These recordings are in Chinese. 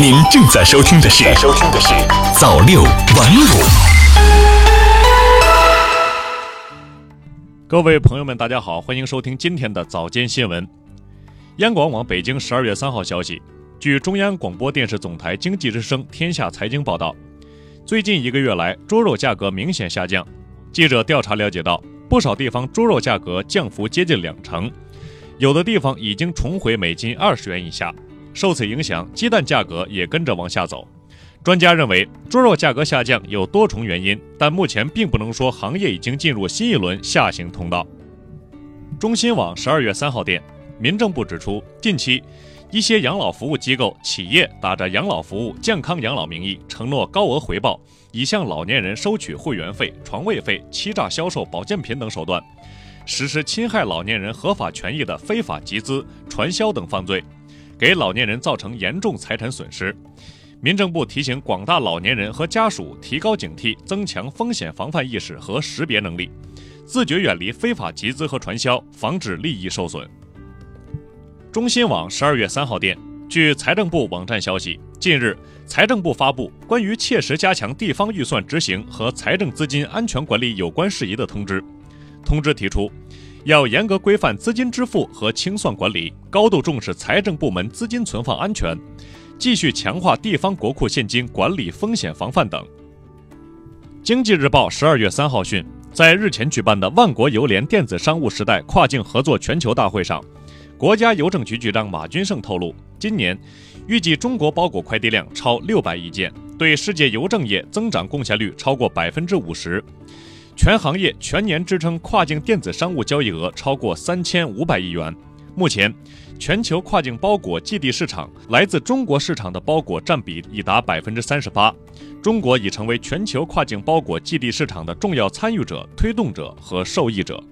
您正在收听的是《收听的是早六晚五》。各位朋友们，大家好，欢迎收听今天的早间新闻。央广网北京十二月三号消息，据中央广播电视总台经济之声《天下财经》报道，最近一个月来，猪肉价格明显下降。记者调查了解到，不少地方猪肉价格降幅接近两成，有的地方已经重回每斤二十元以下。受此影响，鸡蛋价格也跟着往下走。专家认为，猪肉价格下降有多重原因，但目前并不能说行业已经进入新一轮下行通道。中新网十二月三号电，民政部指出，近期一些养老服务机构、企业打着养老服务、健康养老名义，承诺高额回报，以向老年人收取会员费、床位费，欺诈销售保健品等手段，实施侵害老年人合法权益的非法集资、传销等犯罪。给老年人造成严重财产损失，民政部提醒广大老年人和家属提高警惕，增强风险防范意识和识别能力，自觉远离非法集资和传销，防止利益受损。中新网十二月三号电，据财政部网站消息，近日财政部发布关于切实加强地方预算执行和财政资金安全管理有关事宜的通知，通知提出。要严格规范资金支付和清算管理，高度重视财政部门资金存放安全，继续强化地方国库现金管理风险防范等。经济日报十二月三号讯，在日前举办的万国邮联电子商务时代跨境合作全球大会上，国家邮政局局长马军胜透露，今年预计中国包裹快递量超六百亿件，对世界邮政业增长贡献率超过百分之五十。全行业全年支撑跨境电子商务交易额超过三千五百亿元。目前，全球跨境包裹寄递市场来自中国市场的包裹占比已达百分之三十八，中国已成为全球跨境包裹寄递市场的重要参与者、推动者和受益者。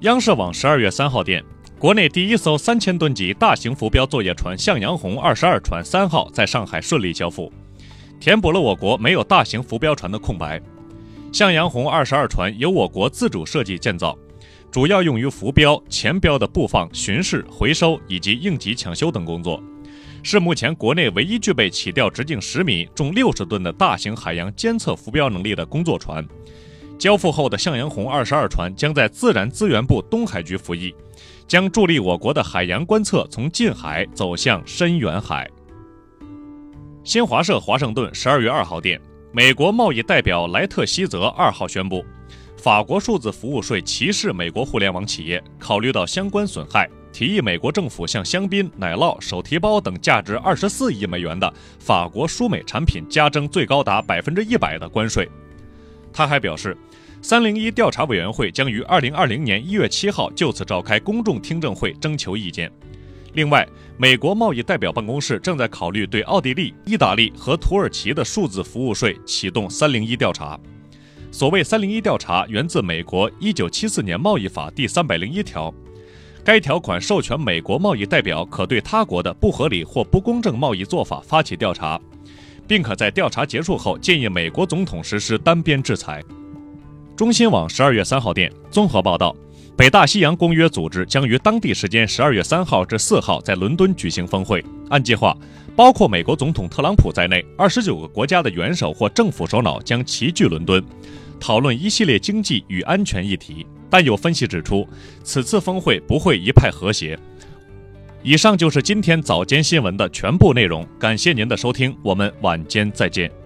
央视网十二月三号电，国内第一艘三千吨级大型浮标作业船“向阳红二十二船三号”在上海顺利交付，填补了我国没有大型浮标船的空白。向阳红二十二船由我国自主设计建造，主要用于浮标、前标的布放、巡视、回收以及应急抢修等工作，是目前国内唯一具备起吊直径十米、重六十吨的大型海洋监测浮标能力的工作船。交付后的向阳红二十二船将在自然资源部东海局服役，将助力我国的海洋观测从近海走向深远海。新华社华盛顿十二月二号电。美国贸易代表莱特希泽二号宣布，法国数字服务税歧视美国互联网企业。考虑到相关损害，提议美国政府向香槟、奶酪、手提包等价值二十四亿美元的法国输美产品加征最高达百分之一百的关税。他还表示，三零一调查委员会将于二零二零年一月七号就此召开公众听证会，征求意见。另外，美国贸易代表办公室正在考虑对奥地利、意大利和土耳其的数字服务税启动“三零一”调查。所谓“三零一”调查，源自美国一九七四年贸易法第三百零一条，该条款授权美国贸易代表可对他国的不合理或不公正贸易做法发起调查，并可在调查结束后建议美国总统实施单边制裁。中新网十二月三号电综合报道。北大西洋公约组织将于当地时间十二月三号至四号在伦敦举行峰会。按计划，包括美国总统特朗普在内，二十九个国家的元首或政府首脑将齐聚伦敦，讨论一系列经济与安全议题。但有分析指出，此次峰会不会一派和谐。以上就是今天早间新闻的全部内容，感谢您的收听，我们晚间再见。